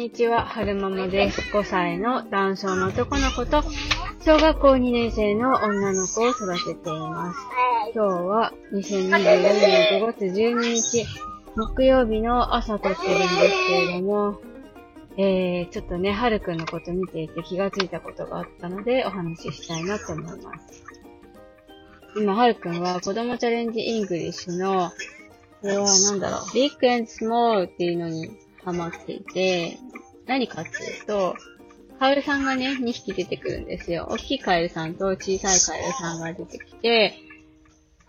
にちは、はるままです。5歳の男性の男の子と、小学校2年生の女の子を育てています。今日は2024年5月12日、木曜日の朝撮ってるんですけれども、えー、ちょっとね、はるくんのこと見ていて気がついたことがあったので、お話ししたいなと思います。今、はるくんはこどもちゃれんじイングリッシュの、これはなんだろう、ビッグ and small っていうのにハマっていて、何かっていうと、カエルさんがね、2匹出てくるんですよ。大きいカエルさんと小さいカエルさんが出てきて、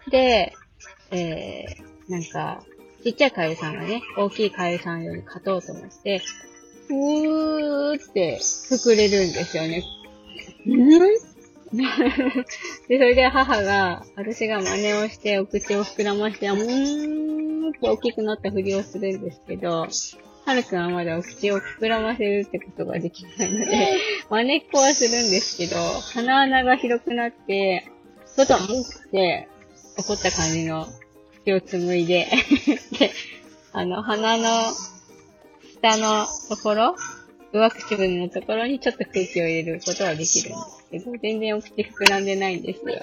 で、えー、なんか、ちっちゃいカエルさんがね、大きいカエルさんより勝とうと思って、ふーって膨れるんですよね。ん？で、それで母が、私が真似をして、お口を膨らまして、うーんって大きくなったふりをするんですけど、はるくんはまだお口を膨らませるってことができないので、真似っこはするんですけど、鼻穴が広くなって、外にって怒った感じの口を紡いで、で、あの、鼻の下のところ、上唇のところにちょっと空気を入れることはできるんですけど、全然お口膨らんでないんですよ。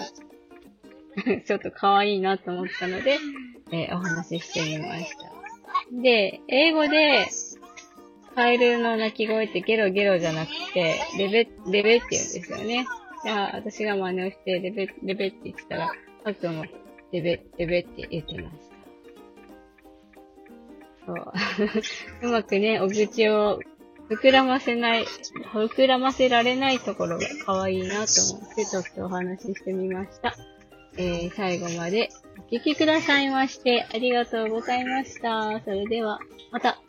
ちょっと可愛いなと思ったので、えーお話ししてみました。で、英語で、カエルの鳴き声ってゲロゲロじゃなくて、レベ、レベって言うんですよね。じゃあ、私が真似をして、レベ、レベって言ったら、ハクも、レベ、レベって言ってました。そう。うまくね、お口を膨らませない、膨らませられないところが可愛いなと思って、ちょっとお話ししてみました。えー、最後までお聴きくださいまして、ありがとうございました。それでは、また。